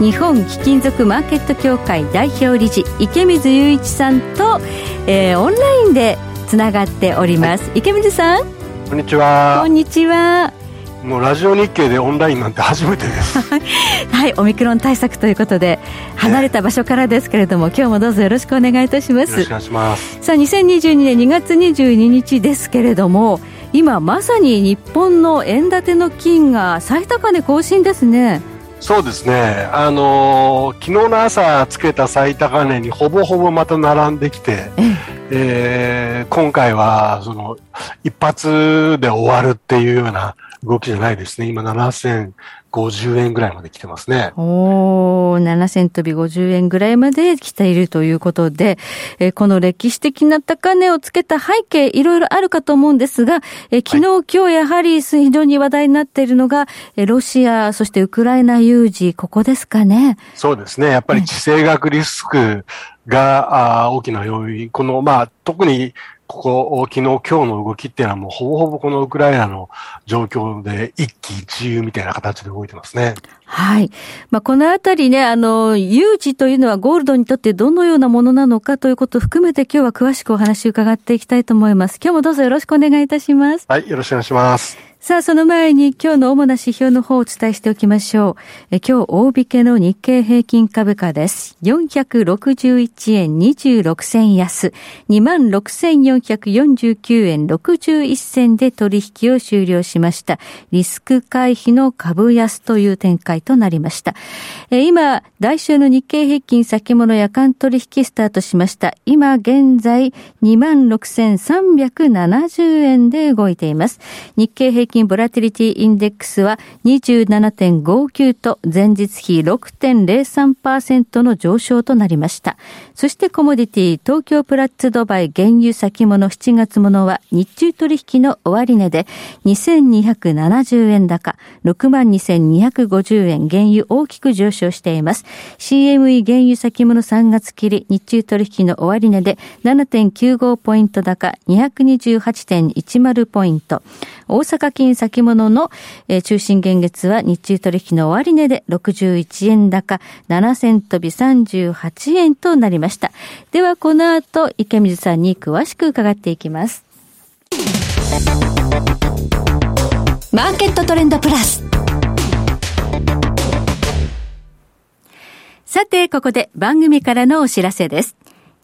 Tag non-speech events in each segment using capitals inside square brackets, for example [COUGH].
日本貴金属マーケット協会代表理事池水雄一さんと、えー、オンラインでつながっております、はい、池水さん。こんにちは。こんにちはもうラジオ日経でオンラインなんて初めてです。[LAUGHS] はいオミクロン対策ということで離れた場所からですけれども、今日もどうぞよろしくお願いいたします。よろしくお願いします。さあ2022年2月22日ですけれども今まさに日本の円建ての金が最高値更新ですねそうですね、あのー、昨日の朝つけた最高値にほぼほぼまた並んできて、えー、今回はその一発で終わるっていうような動きじゃないですね。今7050円ぐらいまで来てますね。おー、7000飛び50円ぐらいまで来ているということで、えー、この歴史的な高値をつけた背景、いろいろあるかと思うんですが、えー、昨日、はい、今日やはり非常に話題になっているのが、えー、ロシア、そしてウクライナ有事、ここですかね。そうですね。やっぱり地政学リスクが、あ大きな要因。この、まあ、特にここ、昨日、今日の動きっていうのはもうほぼほぼこのウクライナの状況で一喜一憂みたいな形で動いてますね。はい。まあ、このあたりね、あの、有事というのはゴールドにとってどのようなものなのかということを含めて今日は詳しくお話を伺っていきたいと思います。今日もどうぞよろしくお願いいたします。はい、よろしくお願いします。さあ、その前に今日の主な指標の方をお伝えしておきましょう。え今日、大引けの日経平均株価です。461円26銭安、26,449円61銭で取引を終了しました。リスク回避の株安という展開となりました。え今、来週の日経平均先物夜間取引スタートしました。今現在、26,370円で動いています。日経平均ボラティリティインデックスは27.59と前日比6.03%の上昇となりました。そしてコモディティ東京プラッツドバイ原油先物7月ものは日中取引の終値で2270円高62,250円原油大きく上昇しています。CME 原油先物3月切り日中取引の終値で7.95ポイント高228.10ポイント。大阪金先物の、えー、中心現月は日中取引の終値で61円高7銭飛び38円となりました。ではこの後池水さんに詳しく伺っていきます。マーケットトレンドプラス。さて、ここで番組からのお知らせです。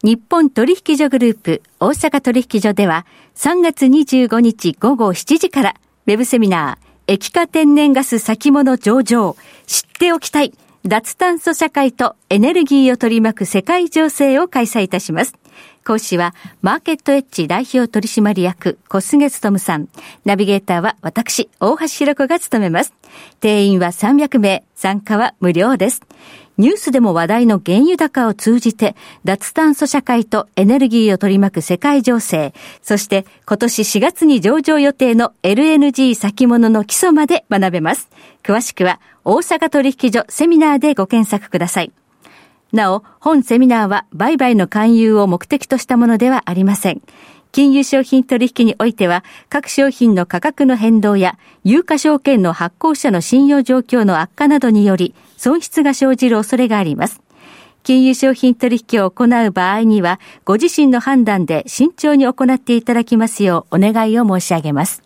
日本取引所グループ大阪取引所では3月25日午後7時からウェブセミナー液化天然ガス先物上場知っておきたい脱炭素社会とエネルギーを取り巻く世界情勢を開催いたします。講師は、マーケットエッジ代表取締役、小菅務さん。ナビゲーターは私、大橋弘子が務めます。定員は300名、参加は無料です。ニュースでも話題の原油高を通じて、脱炭素社会とエネルギーを取り巻く世界情勢、そして今年4月に上場予定の LNG 先物の基礎まで学べます。詳しくは、大阪取引所セミナーでご検索ください。なお、本セミナーは売買の勧誘を目的としたものではありません。金融商品取引においては、各商品の価格の変動や、有価証券の発行者の信用状況の悪化などにより、損失が生じる恐れがあります。金融商品取引を行う場合には、ご自身の判断で慎重に行っていただきますようお願いを申し上げます。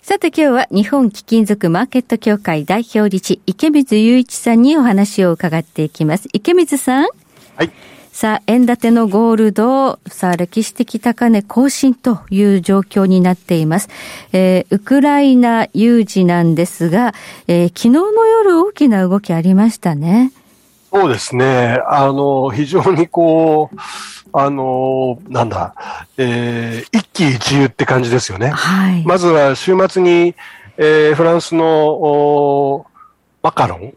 さて今日は日本貴金属マーケット協会代表理事池水雄一さんにお話を伺っていきます。池水さん。はい。さあ、円建てのゴールド、さあ、歴史的高値更新という状況になっています。えー、ウクライナ有事なんですが、えー、昨日の夜大きな動きありましたね。そうですね。あの、非常にこう、あの、なんだ、えー、一喜一憂って感じですよね。はい。まずは週末に、えー、フランスの、マカロン？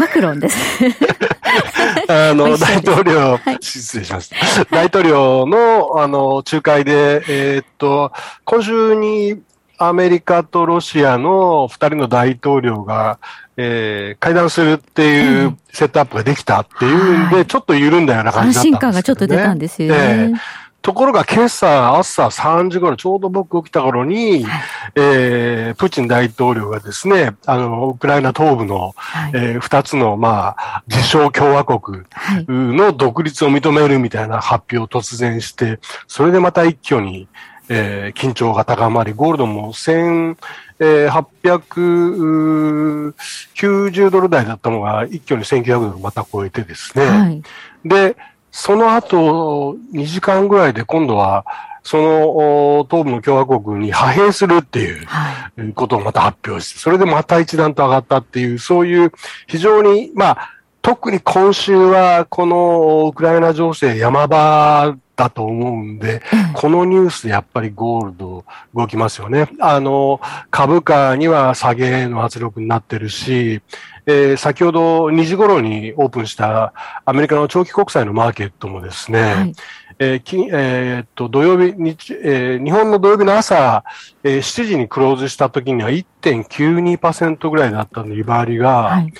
マクロンです。[LAUGHS] あの、大統領、はい失礼しました。大統領の、あの、仲介で、えーっと、今週にアメリカとロシアの二人の大統領が、えー会談するっていううんセットアップができたっていうんで、はいちょっと緩んだような感じだったんですね。安心感がちょっと出たんですよええね。ところが今朝朝3時頃、ちょうど僕起きた頃に、はいえープーチン大統領がですね、あの、ウクライナ東部の、はい。えー二つの、まあ、自称共和国はい。の独立を認めるみたいな発表を突然して、それでまた一挙に、えー緊張が高まり、ゴールドも1890ドル台だったのが一挙に1900ドルまた超えてですね、はい。で、その後、2時間ぐらいで今度は、そのお東部の共和国に派兵するっていうはい。ことをまた発表して、それでまた一段と上がったっていう、そういう非常に、まあ、特に今週はこのウクライナ情勢山場だと思うんで、このニュースでやっぱりゴールド動きますよね。あの、株価には下げの圧力になってるし、えー先ほど2時頃にオープンしたアメリカの長期国債のマーケットもですね、はい。えーきえーっと、土曜日、日、えー日本の土曜日の朝、えー7時にクローズした時には1.92%ぐらいだったの利回りが、はい。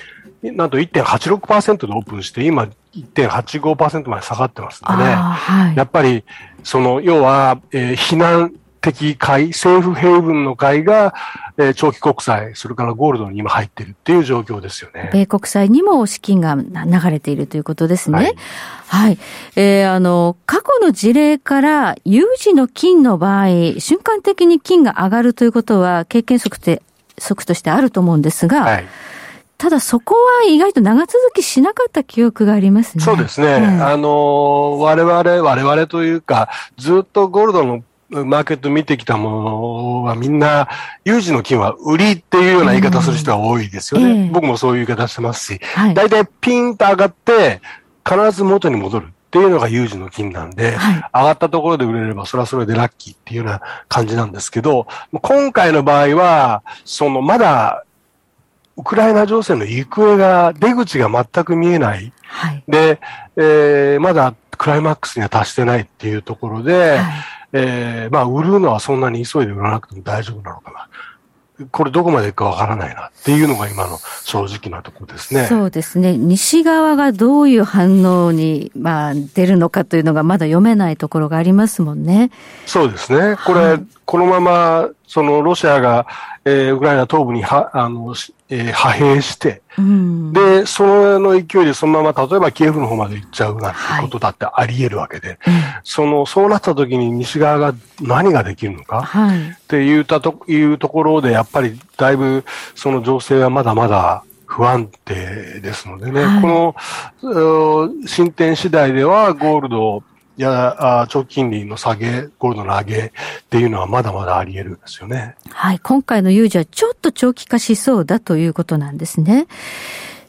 なんと1.86%でオープンして、今1.85%まで下がってますんではい。やっぱり、その、要は、えー避難的買い、政府平分の買いが、えー長期国債、それからゴールドに今入ってるっていう状況ですよね。米国債にも資金が流れているということですね。はいはい。えーあの、過去の事例から有事の金の場合、瞬間的に金が上がるということは経験則て則としてあると思うんですが、はい。ただそこは意外と長続きしなかった記憶がありますね。そうですね。うんあのー我々、我々というか、ずっとゴールドのマーケット見てきたものはみんな、有事の金は売りっていうような言い方する人が多いですよね。ええ僕もそういう言い方してますし、はい。大体ピンと上がって、必ず元に戻るっていうのが有事の金なんで、はい。上がったところで売れれば、それはそれでラッキーっていうような感じなんですけど、今回の場合は、そのまだ、ウクライナ情勢の行方が、出口が全く見えない。はい。で、えーまだクライマックスには達してないっていうところで、はいえーまあ、売るのはそんなに急いで売らなくても大丈夫なのかな。これどこまで行くかわからないなっていうのが今の正直なところですね。そうですね。西側がどういう反応に、まあ、出るのかというのがまだ読めないところがありますもんね。そうですね。これ、はいこのまま、そのロシアが、えーウクライナ東部には、あの、しえー派兵して、うん。で、その勢いでそのまま、例えばキエフの方まで行っちゃうなんてことだってあり得るわけで、ええその、そうなった時に西側が何ができるのか、はい。っていうたというところで、やっぱりだいぶその情勢はまだまだ不安定ですのでね、はいこの進展次第ではゴールドやあ長期金利の下げ、ゴールドの上げっていうのはまだまだあり得るんですよね。はい。今回の有事はちょっと長期化しそうだということなんですね。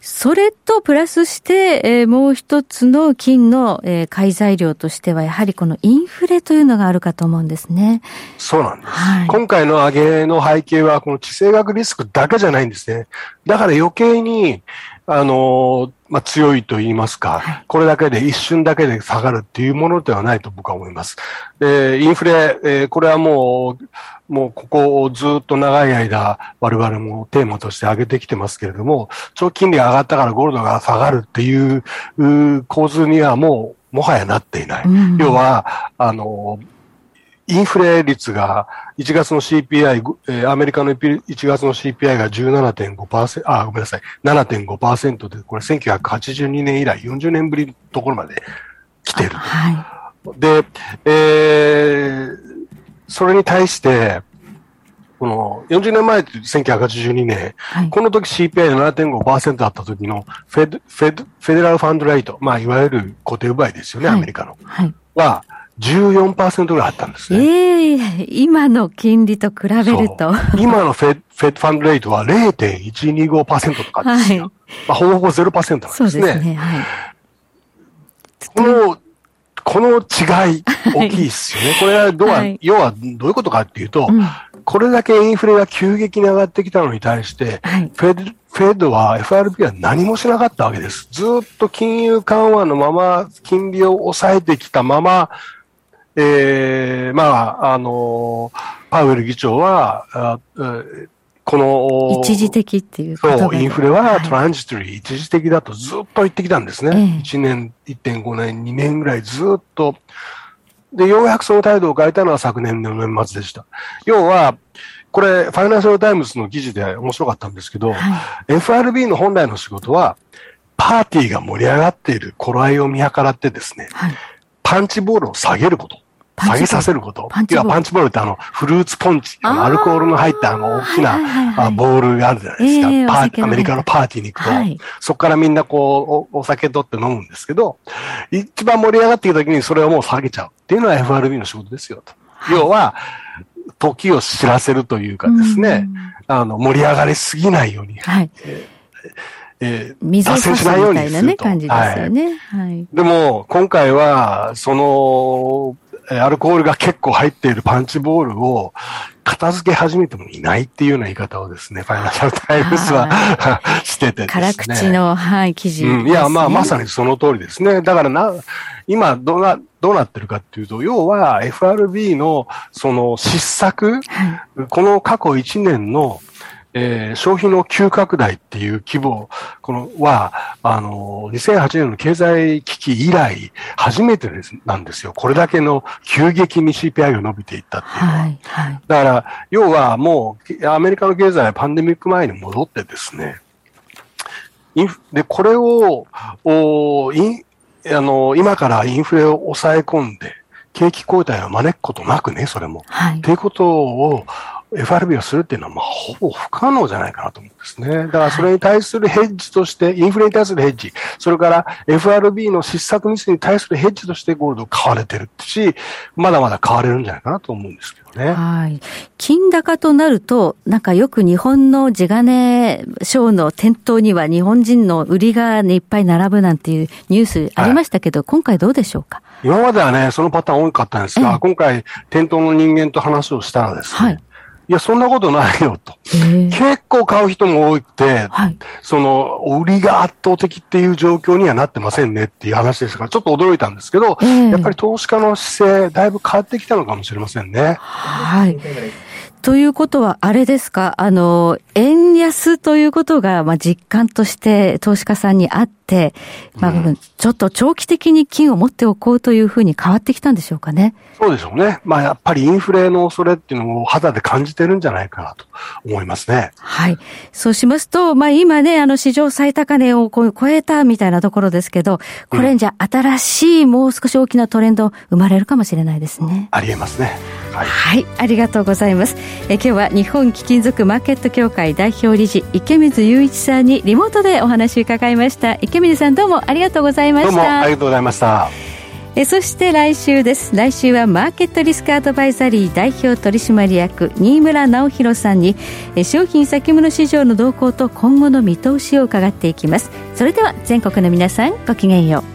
それとプラスして、えーもう一つの金の、えー買い材料としては、やはりこのインフレというのがあるかと思うんですね。そうなんです。はい。今回の上げの背景は、この地政学リスクだけじゃないんですね。だから余計に、あの、まあ、強いと言いますか、はいこれだけで一瞬だけで下がるっていうものではないと僕は思います。で、インフレ、えーこれはもう、もうここをずっと長い間、我々もテーマとして上げてきてますけれども、長期金利が上がったからゴールドが下がるっていう構図にはもう、もはやなっていない。うん要は、あの、インフレ率が、1月の CPI、ぐえーアメリカの1月の CPI が17.5%、あ、ごめんなさい、7.5%で、これ1982年以来40年ぶりのところまで来ている。はで、えーそれに対して、この40年前って1982年、い。はい。この時 CPI が7.5%だった時のフェドフェドフェデラルファンドレイト、まあいわゆる固定奪いですよね、はいアメリカの。はい。は14%ぐらいあったんですね。ええ今の金利と比べると。今のフェフェドファンドレイトは0.125%とかですよ。はいまあ、ほぼほぼ0%なんですね。そうですね。はい。この、この違い、大きいですよね。これはどうは、はい要はどういうことかっていうと、うんこれだけインフレが急激に上がってきたのに対して、はい。フェドフフェッドは FRB は何もしなかったわけです。ずっと金融緩和のまま、金利を抑えてきたまま、えー、まあ、あの、パウエル議長は、あこの、一時的っていうそう、インフレは transitory、一時的だとずっと言ってきたんですね。ええ、1年、1.5年、2年ぐらいずっと。で、ようやくその態度を変えたのは昨年の年末でした。要は、これ、ファイナンシャルタイムズの記事で面白かったんですけど、はい、FRB の本来の仕事は、パーティーが盛り上がっている頃合いを見計らってですね、はい、パンチボールを下げること。下げさせること。要はパンチボールってあの、フルーツポンチ、アルコールの入ったあの、大きなボールがあるじゃないですか。えー、パーアメリカのパーティーに行くと、はい、そこからみんなこうお、お酒取って飲むんですけど、一番盛り上がってきた時にそれをもう下げちゃうっていうのは FRB の仕事ですよと。はい、要は、時を知らせるというかですね、あの、盛り上がりすぎないように。はい。えーえー、水を差すみたいなね、感じですよね。はい。でも、今回は、その、アルコールが結構入っているパンチボールを片付け始めてもいないっていうような言い方をですね、ファイナンシャルタイムズは [LAUGHS] しててですね。辛口の、はい、記事、ねうん、いや、まあ、まさにその通りですね。だからな、今どうな、どうなってるかっていうと、要は FRB のその失策、はい、この過去1年のえー、消費の急拡大っていう規模、このは、あの、2008年の経済危機以来、初めてです、なんですよ。これだけの急激に CPI が伸びていったっていうのは。はいはい、だから、要はもう、アメリカの経済はパンデミック前に戻ってですね、で、これを、おいあの、今からインフレを抑え込んで、景気後退を招くことなくね、それも。はい。っていうことを、FRB をするっていうのは、まあ、ほぼ不可能じゃないかなと思うんですね。だからそれに対するヘッジとして、インフレに対するヘッジ、それから FRB の失策ミスに対するヘッジとしてゴールド買われてるし、まだまだ買われるんじゃないかなと思うんですけどね。はい。金高となると、なんかよく日本の地金賞の店頭には日本人の売りが、ね、いっぱい並ぶなんていうニュースありましたけど、はい、今回どうでしょうか？今まではね、そのパターン多かったんですが、今回、店頭の人間と話をしたらですね、はいいや、そんなことないよと。結構買う人も多くて、はい、その、売りが圧倒的っていう状況にはなってませんねっていう話ですから、ちょっと驚いたんですけど、やっぱり投資家の姿勢、だいぶ変わってきたのかもしれませんね。はい。ということは、あれですか、あの、円安ということが、まあ、実感として投資家さんにあって、まあ、うん、ちょっと長期的に金を持っておこうというふうに変わってきたんでしょうかね。そうでしょうね。まあ、やっぱりインフレの恐れっていうのを肌で感じてるんじゃないかなと思いますね。はい。そうしますと、まあ、今ね、あの、史上最高値を超えたみたいなところですけど、これじゃ新しいもう少し大きなトレンド生まれるかもしれないですね。ありえますね。はい、はい、ありがとうございますえ今日は日本貴金属マーケット協会代表理事池水雄一さんにリモートでお話伺いました。池水さんどうもありがとうございました。どうもありがとうございました。えそして来週です。来週はマーケットリスクアドバイザリー代表取締役新村直弘さんにえ商品先物市場の動向と今後の見通しを伺っていきます。それでは全国の皆さんごきげんよう